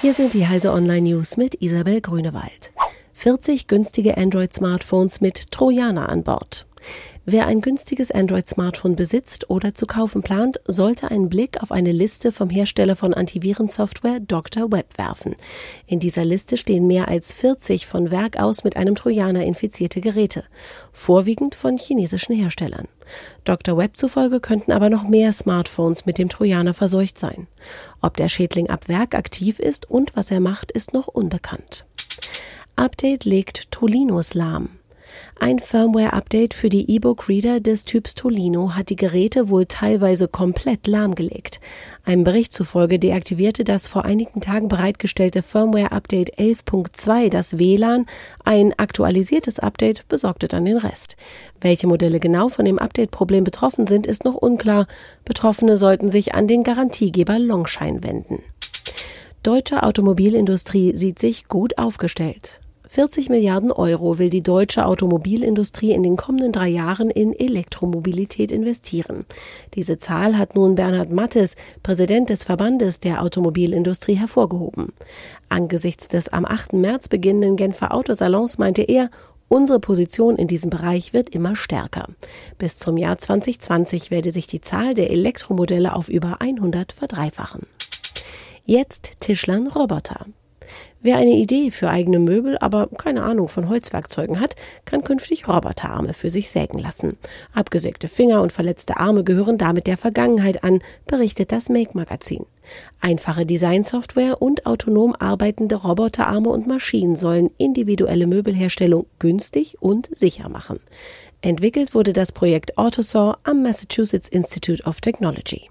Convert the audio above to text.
Hier sind die Heise Online News mit Isabel Grünewald. 40 günstige Android-Smartphones mit Trojaner an Bord. Wer ein günstiges Android-Smartphone besitzt oder zu kaufen plant, sollte einen Blick auf eine Liste vom Hersteller von Antivirensoftware Dr. Web werfen. In dieser Liste stehen mehr als 40 von Werk aus mit einem Trojaner infizierte Geräte, vorwiegend von chinesischen Herstellern. Dr. Web zufolge könnten aber noch mehr Smartphones mit dem Trojaner verseucht sein. Ob der Schädling ab Werk aktiv ist und was er macht, ist noch unbekannt. Update legt Tolinos lahm. Ein Firmware-Update für die E-Book-Reader des Typs Tolino hat die Geräte wohl teilweise komplett lahmgelegt. Einem Bericht zufolge deaktivierte das vor einigen Tagen bereitgestellte Firmware-Update 11.2 das WLAN. Ein aktualisiertes Update besorgte dann den Rest. Welche Modelle genau von dem Update-Problem betroffen sind, ist noch unklar. Betroffene sollten sich an den Garantiegeber Longshine wenden. Deutsche Automobilindustrie sieht sich gut aufgestellt. 40 Milliarden Euro will die deutsche Automobilindustrie in den kommenden drei Jahren in Elektromobilität investieren. Diese Zahl hat nun Bernhard Mattes, Präsident des Verbandes der Automobilindustrie, hervorgehoben. Angesichts des am 8. März beginnenden Genfer Autosalons meinte er, Unsere Position in diesem Bereich wird immer stärker. Bis zum Jahr 2020 werde sich die Zahl der Elektromodelle auf über 100 verdreifachen. Jetzt Tischlern Roboter. Wer eine Idee für eigene Möbel, aber keine Ahnung von Holzwerkzeugen hat, kann künftig Roboterarme für sich sägen lassen. Abgesägte Finger und verletzte Arme gehören damit der Vergangenheit an, berichtet das Make-Magazin. Einfache Designsoftware und autonom arbeitende Roboterarme und Maschinen sollen individuelle Möbelherstellung günstig und sicher machen. Entwickelt wurde das Projekt Autosaw am Massachusetts Institute of Technology.